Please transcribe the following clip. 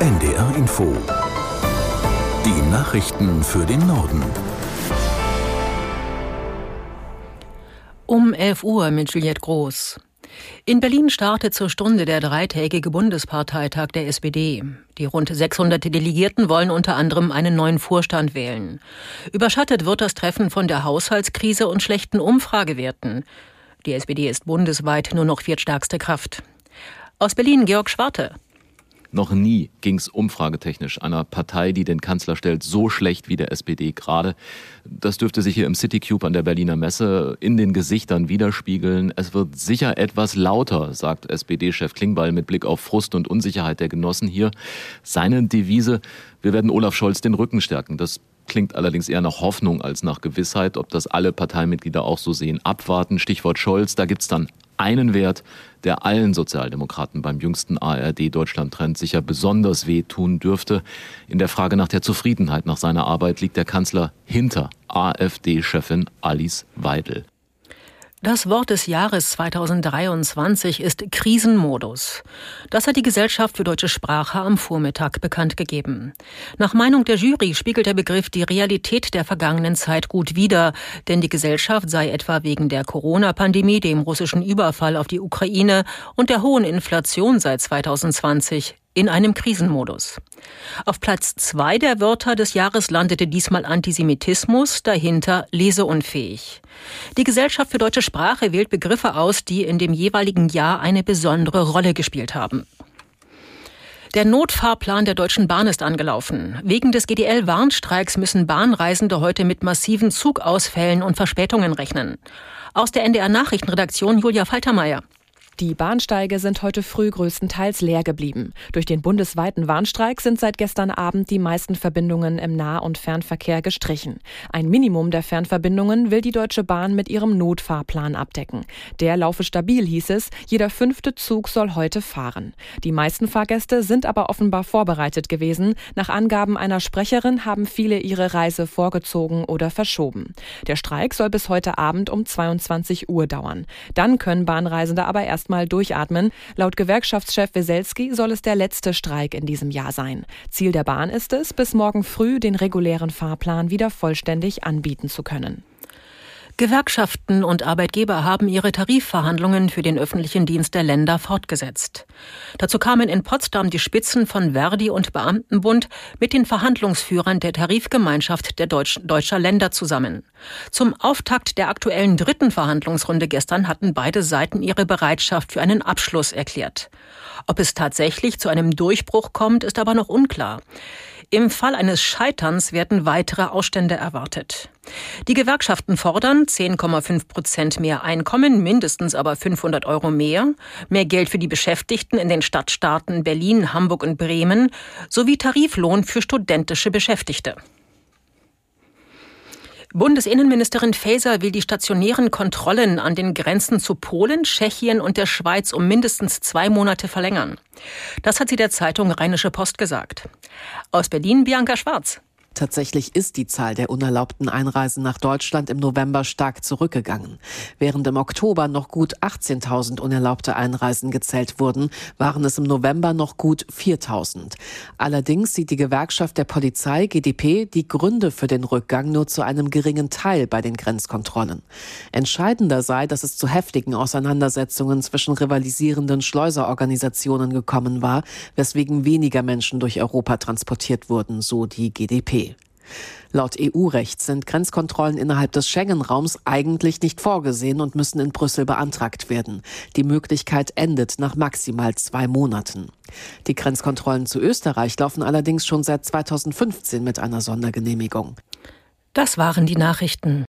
NDR Info. Die Nachrichten für den Norden. Um 11 Uhr mit Juliette Groß. In Berlin startet zur Stunde der dreitägige Bundesparteitag der SPD. Die rund 600 Delegierten wollen unter anderem einen neuen Vorstand wählen. Überschattet wird das Treffen von der Haushaltskrise und schlechten Umfragewerten. Die SPD ist bundesweit nur noch viertstärkste Kraft. Aus Berlin Georg Schwarte. Noch nie ging es umfragetechnisch einer Partei, die den Kanzler stellt, so schlecht wie der SPD gerade. Das dürfte sich hier im Citycube an der Berliner Messe in den Gesichtern widerspiegeln. Es wird sicher etwas lauter, sagt SPD-Chef Klingbeil mit Blick auf Frust und Unsicherheit der Genossen hier. Seine Devise, wir werden Olaf Scholz den Rücken stärken. Das klingt allerdings eher nach Hoffnung als nach Gewissheit. Ob das alle Parteimitglieder auch so sehen, abwarten. Stichwort Scholz, da gibt's dann einen Wert, der allen Sozialdemokraten beim jüngsten ARD-Deutschland-Trend sicher besonders wehtun dürfte. In der Frage nach der Zufriedenheit nach seiner Arbeit liegt der Kanzler hinter AfD-Chefin Alice Weidel. Das Wort des Jahres 2023 ist Krisenmodus. Das hat die Gesellschaft für deutsche Sprache am Vormittag bekannt gegeben. Nach Meinung der Jury spiegelt der Begriff die Realität der vergangenen Zeit gut wider, denn die Gesellschaft sei etwa wegen der Corona-Pandemie, dem russischen Überfall auf die Ukraine und der hohen Inflation seit 2020 in einem Krisenmodus. Auf Platz zwei der Wörter des Jahres landete diesmal Antisemitismus, dahinter leseunfähig. Die Gesellschaft für deutsche Sprache wählt Begriffe aus, die in dem jeweiligen Jahr eine besondere Rolle gespielt haben. Der Notfahrplan der Deutschen Bahn ist angelaufen. Wegen des GDL-Warnstreiks müssen Bahnreisende heute mit massiven Zugausfällen und Verspätungen rechnen. Aus der NDR Nachrichtenredaktion Julia Faltermeier. Die Bahnsteige sind heute früh größtenteils leer geblieben. Durch den bundesweiten Warnstreik sind seit gestern Abend die meisten Verbindungen im Nah- und Fernverkehr gestrichen. Ein Minimum der Fernverbindungen will die Deutsche Bahn mit ihrem Notfahrplan abdecken. Der laufe stabil, hieß es. Jeder fünfte Zug soll heute fahren. Die meisten Fahrgäste sind aber offenbar vorbereitet gewesen. Nach Angaben einer Sprecherin haben viele ihre Reise vorgezogen oder verschoben. Der Streik soll bis heute Abend um 22 Uhr dauern. Dann können Bahnreisende aber erst erstmal durchatmen. Laut Gewerkschaftschef Weselski soll es der letzte Streik in diesem Jahr sein. Ziel der Bahn ist es, bis morgen früh den regulären Fahrplan wieder vollständig anbieten zu können. Gewerkschaften und Arbeitgeber haben ihre Tarifverhandlungen für den öffentlichen Dienst der Länder fortgesetzt. Dazu kamen in Potsdam die Spitzen von Verdi und Beamtenbund mit den Verhandlungsführern der Tarifgemeinschaft der Deutsch deutscher Länder zusammen. Zum Auftakt der aktuellen dritten Verhandlungsrunde gestern hatten beide Seiten ihre Bereitschaft für einen Abschluss erklärt. Ob es tatsächlich zu einem Durchbruch kommt, ist aber noch unklar. Im Fall eines Scheiterns werden weitere Ausstände erwartet. Die Gewerkschaften fordern 10,5 Prozent mehr Einkommen, mindestens aber 500 Euro mehr, mehr Geld für die Beschäftigten in den Stadtstaaten Berlin, Hamburg und Bremen sowie Tariflohn für studentische Beschäftigte. Bundesinnenministerin Faeser will die stationären Kontrollen an den Grenzen zu Polen, Tschechien und der Schweiz um mindestens zwei Monate verlängern. Das hat sie der Zeitung Rheinische Post gesagt. Aus Berlin Bianca Schwarz. Tatsächlich ist die Zahl der unerlaubten Einreisen nach Deutschland im November stark zurückgegangen. Während im Oktober noch gut 18.000 unerlaubte Einreisen gezählt wurden, waren es im November noch gut 4.000. Allerdings sieht die Gewerkschaft der Polizei GdP die Gründe für den Rückgang nur zu einem geringen Teil bei den Grenzkontrollen. Entscheidender sei, dass es zu heftigen Auseinandersetzungen zwischen rivalisierenden Schleuserorganisationen gekommen war, weswegen weniger Menschen durch Europa transportiert wurden, so die GdP. Laut EU-Recht sind Grenzkontrollen innerhalb des Schengen-Raums eigentlich nicht vorgesehen und müssen in Brüssel beantragt werden. Die Möglichkeit endet nach maximal zwei Monaten. Die Grenzkontrollen zu Österreich laufen allerdings schon seit 2015 mit einer Sondergenehmigung. Das waren die Nachrichten.